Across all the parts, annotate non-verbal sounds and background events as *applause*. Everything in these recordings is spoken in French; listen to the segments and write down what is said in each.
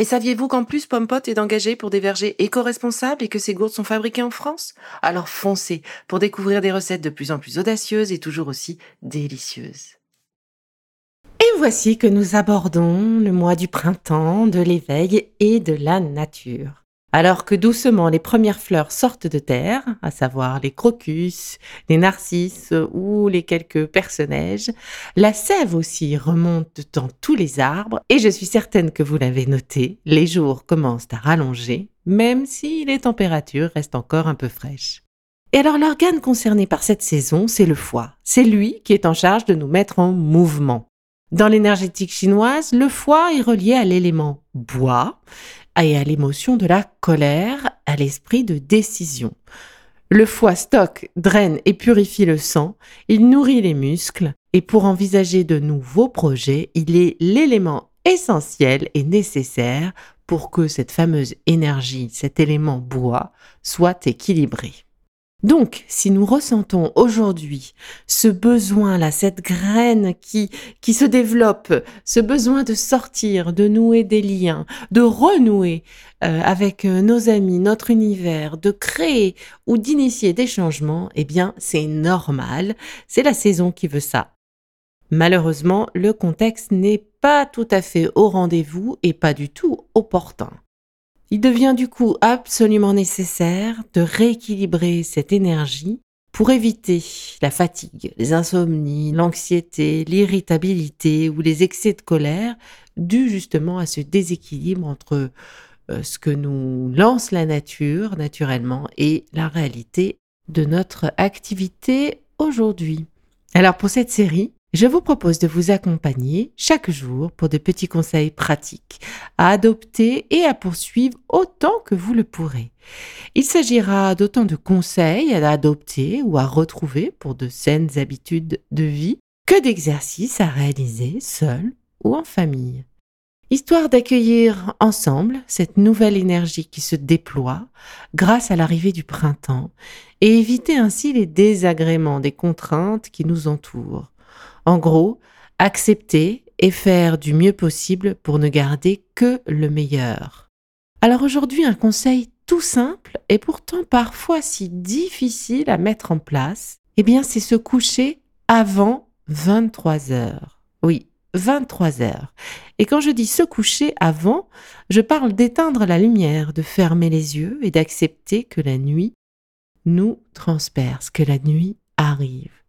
Et saviez-vous qu'en plus Pompot est engagé pour des vergers éco-responsables et que ces gourdes sont fabriquées en France? Alors foncez pour découvrir des recettes de plus en plus audacieuses et toujours aussi délicieuses. Et voici que nous abordons le mois du printemps, de l'éveil et de la nature. Alors que doucement les premières fleurs sortent de terre, à savoir les crocus, les narcisses ou les quelques personnages, la sève aussi remonte dans tous les arbres et je suis certaine que vous l'avez noté, les jours commencent à rallonger, même si les températures restent encore un peu fraîches. Et alors l'organe concerné par cette saison, c'est le foie. C'est lui qui est en charge de nous mettre en mouvement. Dans l'énergétique chinoise, le foie est relié à l'élément bois et à l'émotion de la colère, à l'esprit de décision. Le foie stocke, draine et purifie le sang, il nourrit les muscles, et pour envisager de nouveaux projets, il est l'élément essentiel et nécessaire pour que cette fameuse énergie, cet élément bois, soit équilibré. Donc, si nous ressentons aujourd'hui ce besoin-là, cette graine qui, qui se développe, ce besoin de sortir, de nouer des liens, de renouer euh, avec euh, nos amis, notre univers, de créer ou d'initier des changements, eh bien, c'est normal. C'est la saison qui veut ça. Malheureusement, le contexte n'est pas tout à fait au rendez-vous et pas du tout opportun. Il devient du coup absolument nécessaire de rééquilibrer cette énergie pour éviter la fatigue, les insomnies, l'anxiété, l'irritabilité ou les excès de colère dus justement à ce déséquilibre entre euh, ce que nous lance la nature naturellement et la réalité de notre activité aujourd'hui. Alors pour cette série, je vous propose de vous accompagner chaque jour pour de petits conseils pratiques à adopter et à poursuivre autant que vous le pourrez. Il s'agira d'autant de conseils à adopter ou à retrouver pour de saines habitudes de vie que d'exercices à réaliser seul ou en famille. Histoire d'accueillir ensemble cette nouvelle énergie qui se déploie grâce à l'arrivée du printemps et éviter ainsi les désagréments des contraintes qui nous entourent en gros, accepter et faire du mieux possible pour ne garder que le meilleur. Alors aujourd'hui, un conseil tout simple et pourtant parfois si difficile à mettre en place, eh bien c'est se coucher avant 23 heures. Oui, 23 heures. Et quand je dis se coucher avant, je parle d'éteindre la lumière, de fermer les yeux et d'accepter que la nuit nous transperce, que la nuit arrive.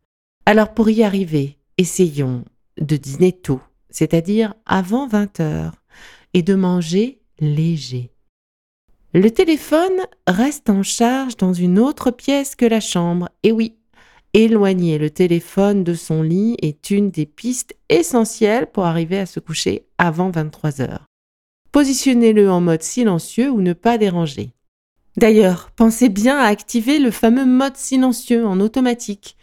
Alors pour y arriver, essayons de dîner tôt, c'est-à-dire avant 20 heures, et de manger léger. Le téléphone reste en charge dans une autre pièce que la chambre, et oui, éloigner le téléphone de son lit est une des pistes essentielles pour arriver à se coucher avant 23 heures. Positionnez-le en mode silencieux ou ne pas déranger. D'ailleurs, pensez bien à activer le fameux mode silencieux en automatique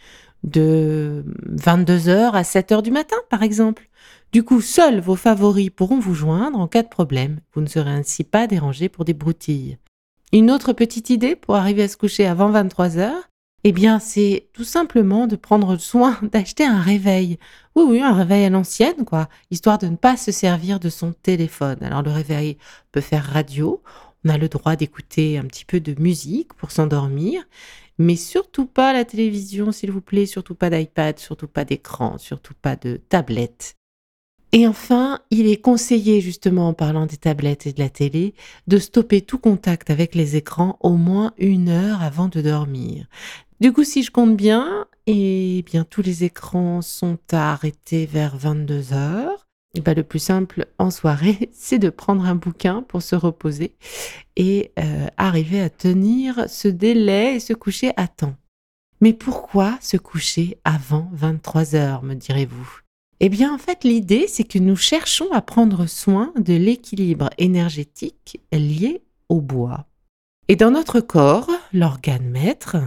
de 22h à 7h du matin, par exemple. Du coup, seuls vos favoris pourront vous joindre en cas de problème. Vous ne serez ainsi pas dérangé pour des broutilles. Une autre petite idée pour arriver à se coucher avant 23 heures, eh bien, c'est tout simplement de prendre soin *laughs* d'acheter un réveil. Oui, oui, un réveil à l'ancienne, quoi, histoire de ne pas se servir de son téléphone. Alors, le réveil peut faire radio. On a le droit d'écouter un petit peu de musique pour s'endormir mais surtout pas la télévision, s'il vous plaît, surtout pas d'iPad, surtout pas d'écran, surtout pas de tablette. Et enfin, il est conseillé, justement en parlant des tablettes et de la télé, de stopper tout contact avec les écrans au moins une heure avant de dormir. Du coup, si je compte bien, eh bien, tous les écrans sont arrêtés vers 22 heures. Ben, le plus simple en soirée, *laughs* c'est de prendre un bouquin pour se reposer et euh, arriver à tenir ce délai et se coucher à temps. Mais pourquoi se coucher avant 23 heures, me direz-vous? Eh bien, en fait, l'idée, c'est que nous cherchons à prendre soin de l'équilibre énergétique lié au bois. Et dans notre corps, l'organe maître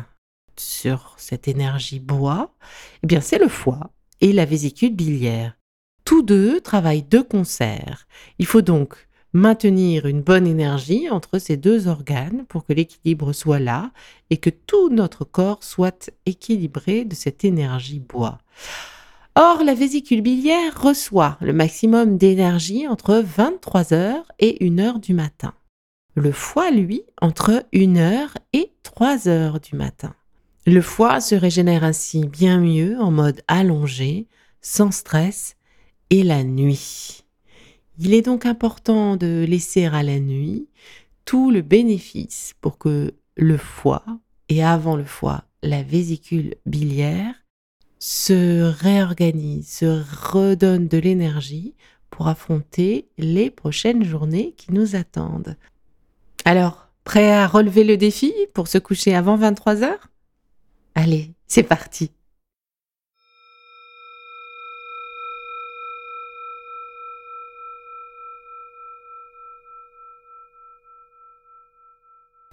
sur cette énergie bois, eh bien, c'est le foie et la vésicule biliaire. Tous deux travaillent de concert. Il faut donc maintenir une bonne énergie entre ces deux organes pour que l'équilibre soit là et que tout notre corps soit équilibré de cette énergie bois. Or, la vésicule biliaire reçoit le maximum d'énergie entre 23h et 1h du matin. Le foie, lui, entre 1h et 3h du matin. Le foie se régénère ainsi bien mieux en mode allongé, sans stress, et la nuit. Il est donc important de laisser à la nuit tout le bénéfice pour que le foie, et avant le foie, la vésicule biliaire, se réorganise, se redonne de l'énergie pour affronter les prochaines journées qui nous attendent. Alors, prêt à relever le défi pour se coucher avant 23 heures? Allez, c'est parti